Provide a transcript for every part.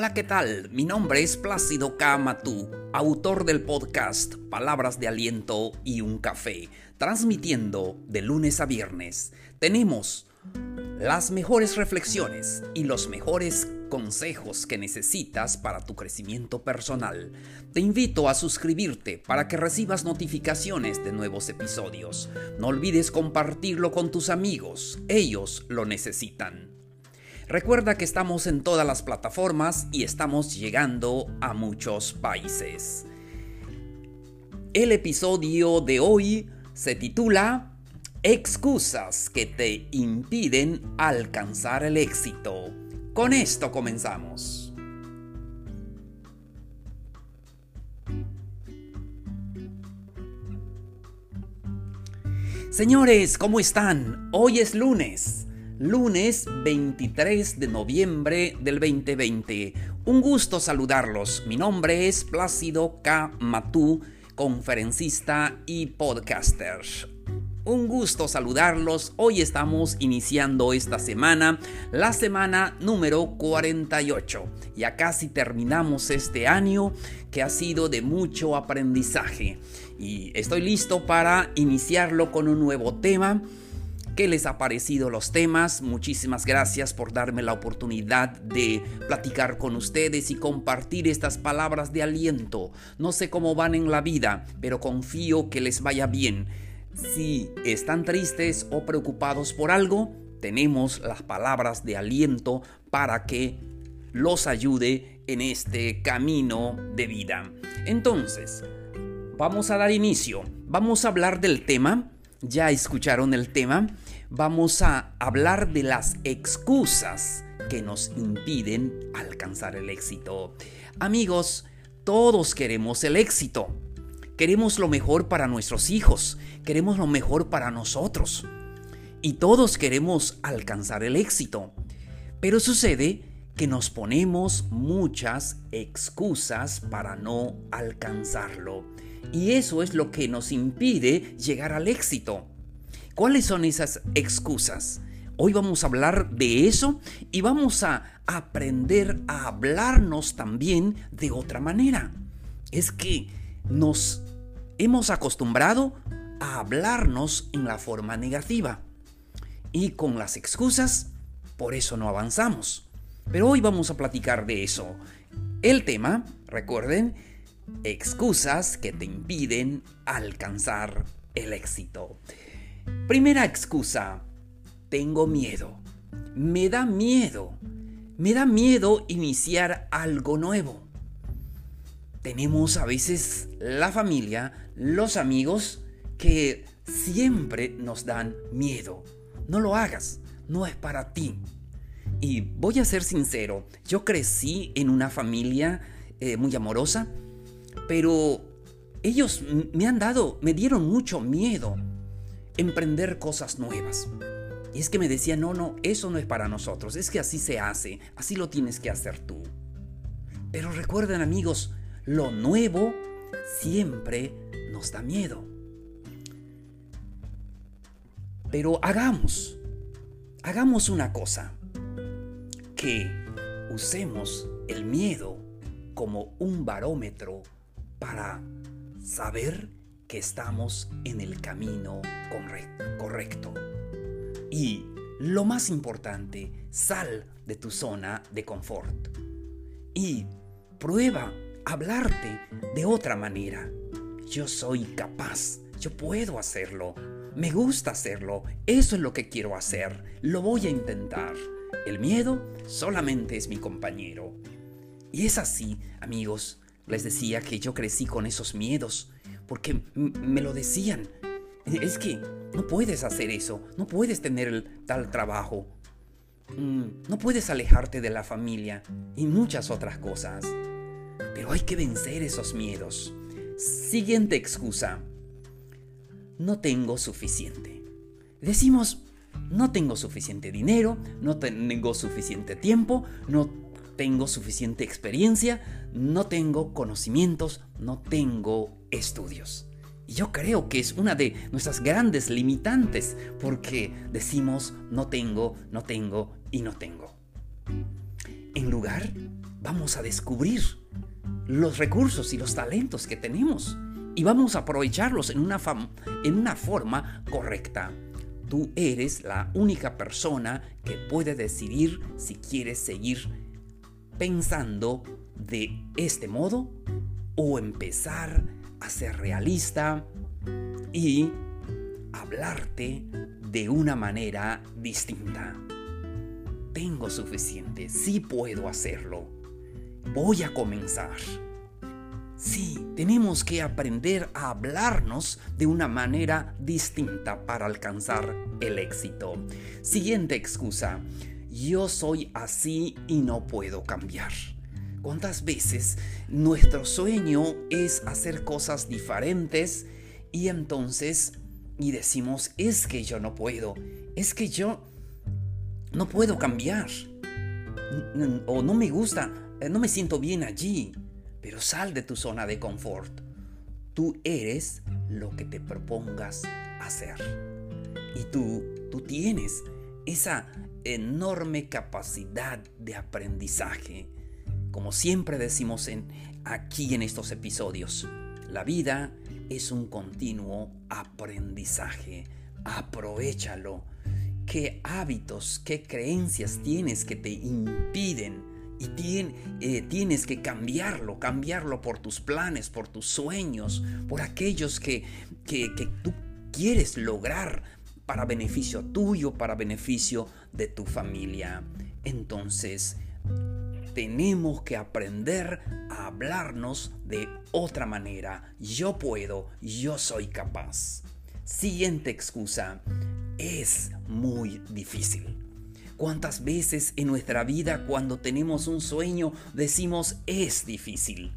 Hola, ¿qué tal? Mi nombre es Plácido Kamatú, autor del podcast Palabras de Aliento y un Café, transmitiendo de lunes a viernes. Tenemos las mejores reflexiones y los mejores consejos que necesitas para tu crecimiento personal. Te invito a suscribirte para que recibas notificaciones de nuevos episodios. No olvides compartirlo con tus amigos, ellos lo necesitan. Recuerda que estamos en todas las plataformas y estamos llegando a muchos países. El episodio de hoy se titula Excusas que te impiden alcanzar el éxito. Con esto comenzamos. Señores, ¿cómo están? Hoy es lunes lunes 23 de noviembre del 2020. Un gusto saludarlos. Mi nombre es Plácido K. Matú, conferencista y podcaster. Un gusto saludarlos. Hoy estamos iniciando esta semana, la semana número 48. Ya casi terminamos este año que ha sido de mucho aprendizaje. Y estoy listo para iniciarlo con un nuevo tema ¿Qué les ha parecido los temas? Muchísimas gracias por darme la oportunidad de platicar con ustedes y compartir estas palabras de aliento. No sé cómo van en la vida, pero confío que les vaya bien. Si están tristes o preocupados por algo, tenemos las palabras de aliento para que los ayude en este camino de vida. Entonces, vamos a dar inicio. Vamos a hablar del tema. Ya escucharon el tema vamos a hablar de las excusas que nos impiden alcanzar el éxito. Amigos, todos queremos el éxito. Queremos lo mejor para nuestros hijos, queremos lo mejor para nosotros. Y todos queremos alcanzar el éxito. Pero sucede que nos ponemos muchas excusas para no alcanzarlo. Y eso es lo que nos impide llegar al éxito. ¿Cuáles son esas excusas? Hoy vamos a hablar de eso y vamos a aprender a hablarnos también de otra manera. Es que nos hemos acostumbrado a hablarnos en la forma negativa. Y con las excusas, por eso no avanzamos. Pero hoy vamos a platicar de eso. El tema, recuerden, excusas que te impiden alcanzar el éxito. Primera excusa, tengo miedo. Me da miedo. Me da miedo iniciar algo nuevo. Tenemos a veces la familia, los amigos, que siempre nos dan miedo. No lo hagas, no es para ti. Y voy a ser sincero, yo crecí en una familia eh, muy amorosa, pero ellos me han dado, me dieron mucho miedo emprender cosas nuevas. Y es que me decía, no, no, eso no es para nosotros, es que así se hace, así lo tienes que hacer tú. Pero recuerden amigos, lo nuevo siempre nos da miedo. Pero hagamos, hagamos una cosa, que usemos el miedo como un barómetro para saber que estamos en el camino correcto. Y lo más importante, sal de tu zona de confort y prueba hablarte de otra manera. Yo soy capaz, yo puedo hacerlo, me gusta hacerlo, eso es lo que quiero hacer, lo voy a intentar. El miedo solamente es mi compañero. Y es así, amigos, les decía que yo crecí con esos miedos, porque me lo decían. Es que no puedes hacer eso, no puedes tener tal trabajo, mm, no puedes alejarte de la familia y muchas otras cosas. Pero hay que vencer esos miedos. Siguiente excusa. No tengo suficiente. Decimos, no tengo suficiente dinero, no tengo suficiente tiempo, no tengo suficiente experiencia, no tengo conocimientos, no tengo estudios. Y yo creo que es una de nuestras grandes limitantes porque decimos no tengo, no tengo y no tengo. En lugar vamos a descubrir los recursos y los talentos que tenemos y vamos a aprovecharlos en una, en una forma correcta. Tú eres la única persona que puede decidir si quieres seguir pensando de este modo o empezar a ser realista y hablarte de una manera distinta. Tengo suficiente, sí puedo hacerlo. Voy a comenzar. Sí, tenemos que aprender a hablarnos de una manera distinta para alcanzar el éxito. Siguiente excusa. Yo soy así y no puedo cambiar. ¿Cuántas veces nuestro sueño es hacer cosas diferentes y entonces y decimos, es que yo no puedo, es que yo no puedo cambiar o no me gusta, no me siento bien allí? pero sal de tu zona de confort. Tú eres lo que te propongas hacer. Y tú, tú tienes esa enorme capacidad de aprendizaje. Como siempre decimos en, aquí en estos episodios, la vida es un continuo aprendizaje. Aprovechalo. ¿Qué hábitos, qué creencias tienes que te impiden y eh, tienes que cambiarlo, cambiarlo por tus planes, por tus sueños, por aquellos que, que, que tú quieres lograr para beneficio tuyo, para beneficio de tu familia. Entonces, tenemos que aprender a hablarnos de otra manera. Yo puedo, yo soy capaz. Siguiente excusa, es muy difícil. ¿Cuántas veces en nuestra vida cuando tenemos un sueño decimos es difícil?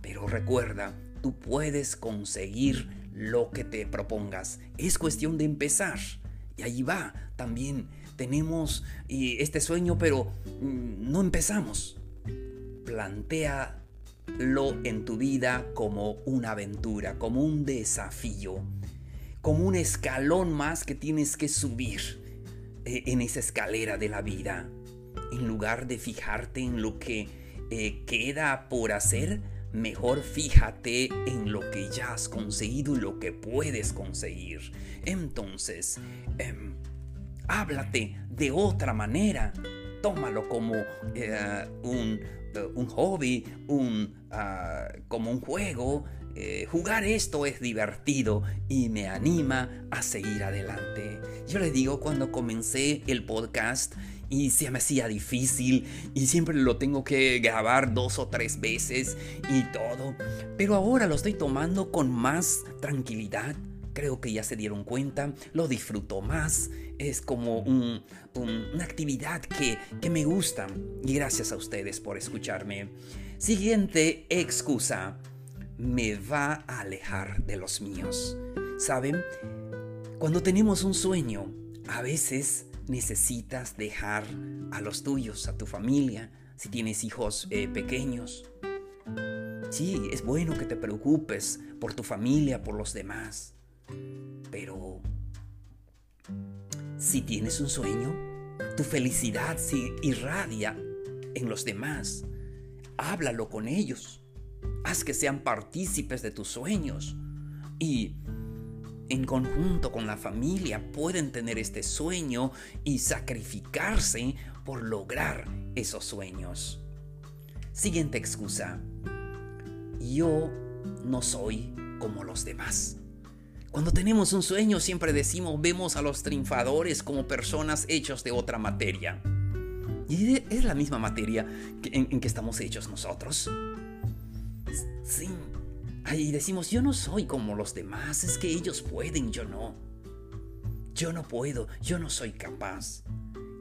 Pero recuerda, tú puedes conseguir lo que te propongas. Es cuestión de empezar. Y ahí va. También tenemos este sueño, pero mm, no empezamos. Plantéalo en tu vida como una aventura, como un desafío, como un escalón más que tienes que subir eh, en esa escalera de la vida. En lugar de fijarte en lo que eh, queda por hacer, mejor fíjate en lo que ya has conseguido y lo que puedes conseguir. Entonces, em, háblate de otra manera. Tómalo como eh, un, un, hobby, un, ah, como un juego, eh, jugar esto es divertido y me anima a seguir adelante. Yo le digo cuando comencé el podcast y se me hacía difícil y siempre lo tengo que grabar dos o tres veces y todo, pero ahora lo estoy tomando con más tranquilidad. Creo que ya se dieron cuenta, lo disfruto más, es como una actividad que, que me gusta y gracias a ustedes por escucharme. Siguiente excusa me va a alejar de los míos. ¿Saben? Cuando tenemos un sueño, a veces necesitas dejar a los tuyos, a tu familia, si tienes hijos eh, pequeños. Sí, es bueno que te preocupes por tu familia, por los demás. Pero si tienes un sueño, tu felicidad se irradia en los demás. Háblalo con ellos. Haz que sean partícipes de tus sueños. Y en conjunto con la familia pueden tener este sueño y sacrificarse por lograr esos sueños. Siguiente excusa. Yo no soy como los demás. Cuando tenemos un sueño siempre decimos, vemos a los triunfadores como personas hechos de otra materia. Y es la misma materia en, en que estamos hechos nosotros. Sí. Y decimos, yo no soy como los demás, es que ellos pueden, yo no. Yo no puedo, yo no soy capaz.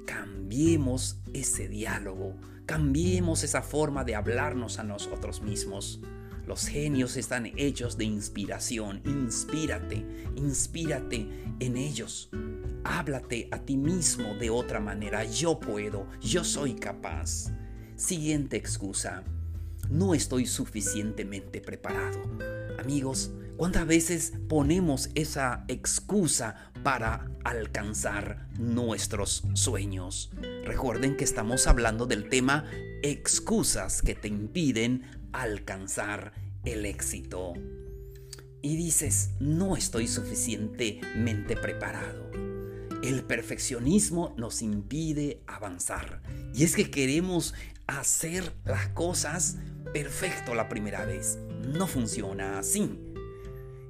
Cambiemos ese diálogo, cambiemos esa forma de hablarnos a nosotros mismos. Los genios están hechos de inspiración. Inspírate, inspírate en ellos. Háblate a ti mismo de otra manera. Yo puedo, yo soy capaz. Siguiente excusa no estoy suficientemente preparado. Amigos, ¿cuántas veces ponemos esa excusa para alcanzar nuestros sueños? Recuerden que estamos hablando del tema excusas que te impiden alcanzar el éxito. Y dices, no estoy suficientemente preparado. El perfeccionismo nos impide avanzar. Y es que queremos hacer las cosas perfecto la primera vez. No funciona así.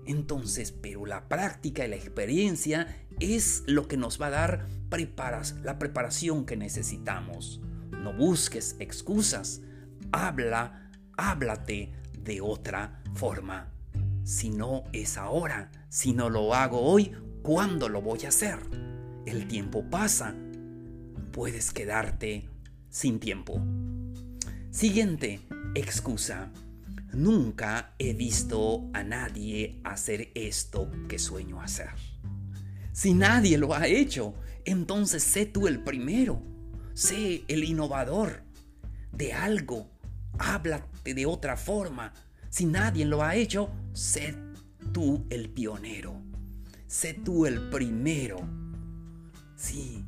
Entonces, pero la práctica y la experiencia es lo que nos va a dar preparas, la preparación que necesitamos. No busques excusas. Habla, háblate de otra forma. Si no es ahora, si no lo hago hoy, ¿cuándo lo voy a hacer? El tiempo pasa. Puedes quedarte sin tiempo. Siguiente excusa. Nunca he visto a nadie hacer esto que sueño hacer. Si nadie lo ha hecho, entonces sé tú el primero. Sé el innovador de algo. Háblate de otra forma. Si nadie lo ha hecho, sé tú el pionero. Sé tú el primero. Sí.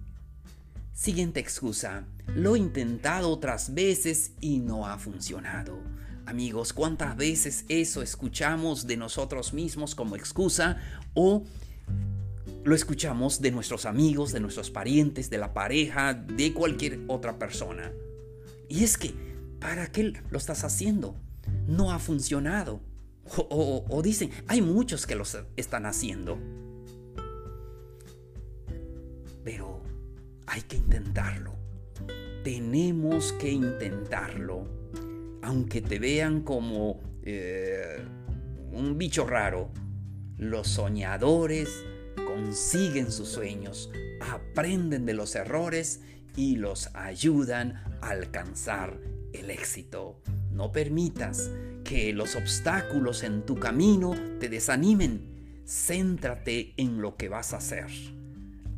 Siguiente excusa. Lo he intentado otras veces y no ha funcionado. Amigos, ¿cuántas veces eso escuchamos de nosotros mismos como excusa o lo escuchamos de nuestros amigos, de nuestros parientes, de la pareja, de cualquier otra persona? Y es que, ¿para qué lo estás haciendo? No ha funcionado. O, dicen, hay muchos que lo están haciendo. Pero hay que intentarlo. Tenemos que intentarlo. Aunque te vean como eh, un bicho raro, los soñadores consiguen sus sueños, aprenden de los errores y los ayudan a alcanzar el éxito. No permitas que los obstáculos en tu camino te desanimen. Céntrate en lo que vas a hacer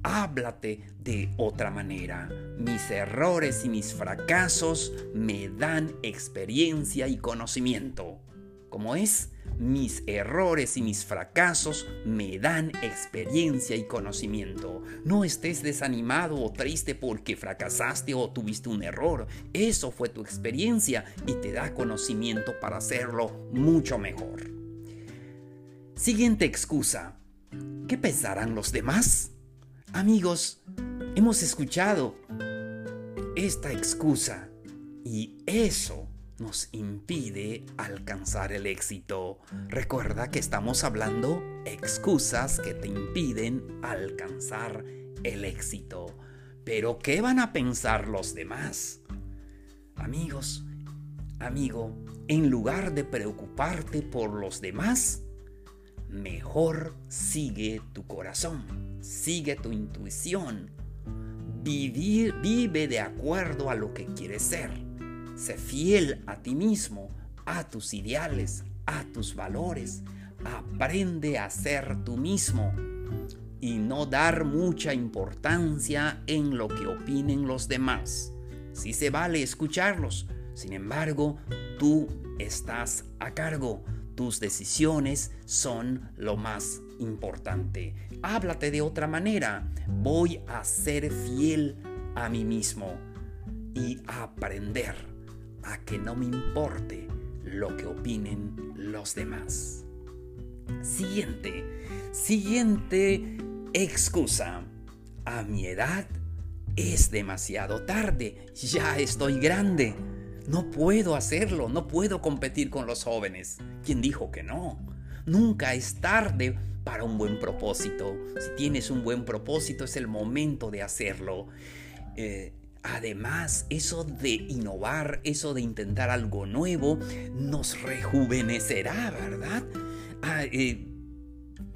háblate de otra manera. Mis errores y mis fracasos me dan experiencia y conocimiento. ¿Cómo es? Mis errores y mis fracasos me dan experiencia y conocimiento. No estés desanimado o triste porque fracasaste o tuviste un error. Eso fue tu experiencia y te da conocimiento para hacerlo mucho mejor. Siguiente excusa. ¿Qué pensarán los demás? Amigos, hemos escuchado esta excusa y eso nos impide alcanzar el éxito. Recuerda que estamos hablando excusas que te impiden alcanzar el éxito. Pero ¿qué van a pensar los demás? Amigos, amigo, en lugar de preocuparte por los demás, mejor sigue tu corazón sigue tu intuición. Vive de acuerdo a lo que quieres ser. Sé fiel a ti mismo, a tus ideales, a tus valores. Aprende a ser tú mismo y no dar mucha importancia en lo que opinen los demás. Sí se vale escucharlos, sin embargo, tú estás a cargo. Tus decisiones son lo más importante. Háblate de otra manera. Voy a ser fiel a mí mismo y a aprender a que no me importe lo que opinen los demás. Siguiente, siguiente excusa. A mi edad es demasiado tarde, ya estoy grande. No puedo hacerlo, no puedo competir con los jóvenes. ¿Quién dijo que no? Nunca es tarde para un buen propósito. Si tienes un buen propósito es el momento de hacerlo. Eh, además, eso de innovar, eso de intentar algo nuevo, nos rejuvenecerá, ¿verdad? Ah, eh,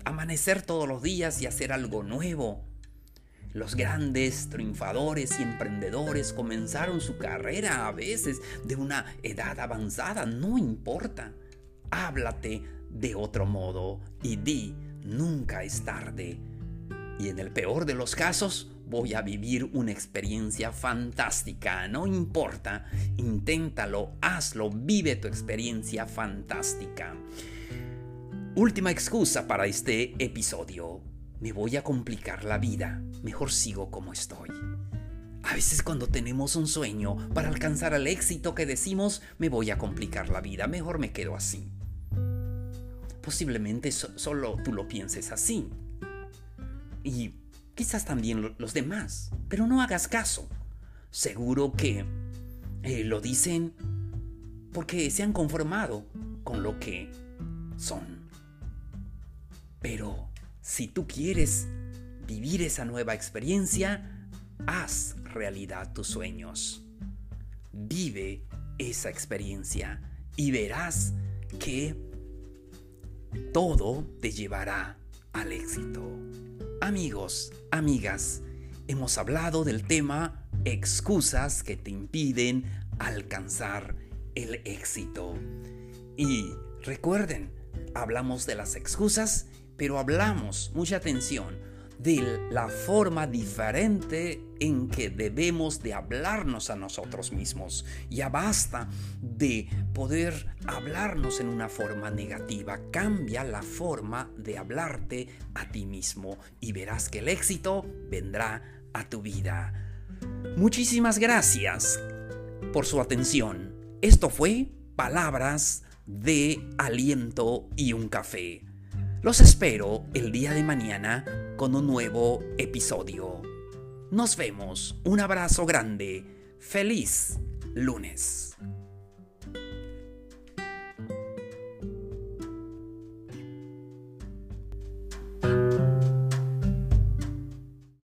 amanecer todos los días y hacer algo nuevo. Los grandes triunfadores y emprendedores comenzaron su carrera a veces de una edad avanzada, no importa. Háblate de otro modo y di, nunca es tarde. Y en el peor de los casos, voy a vivir una experiencia fantástica. No importa, inténtalo, hazlo, vive tu experiencia fantástica. Última excusa para este episodio. Me voy a complicar la vida. Mejor sigo como estoy. A veces cuando tenemos un sueño para alcanzar el éxito que decimos, me voy a complicar la vida, mejor me quedo así. Posiblemente solo tú lo pienses así. Y quizás también los demás, pero no hagas caso. Seguro que eh, lo dicen porque se han conformado con lo que son. Pero si tú quieres vivir esa nueva experiencia, haz realidad tus sueños. Vive esa experiencia y verás que todo te llevará al éxito. Amigos, amigas, hemos hablado del tema excusas que te impiden alcanzar el éxito. Y recuerden, hablamos de las excusas, pero hablamos, mucha atención, de la forma diferente en que debemos de hablarnos a nosotros mismos. Ya basta de poder hablarnos en una forma negativa. Cambia la forma de hablarte a ti mismo y verás que el éxito vendrá a tu vida. Muchísimas gracias por su atención. Esto fue Palabras de Aliento y un Café. Los espero el día de mañana con un nuevo episodio. Nos vemos. Un abrazo grande. Feliz lunes.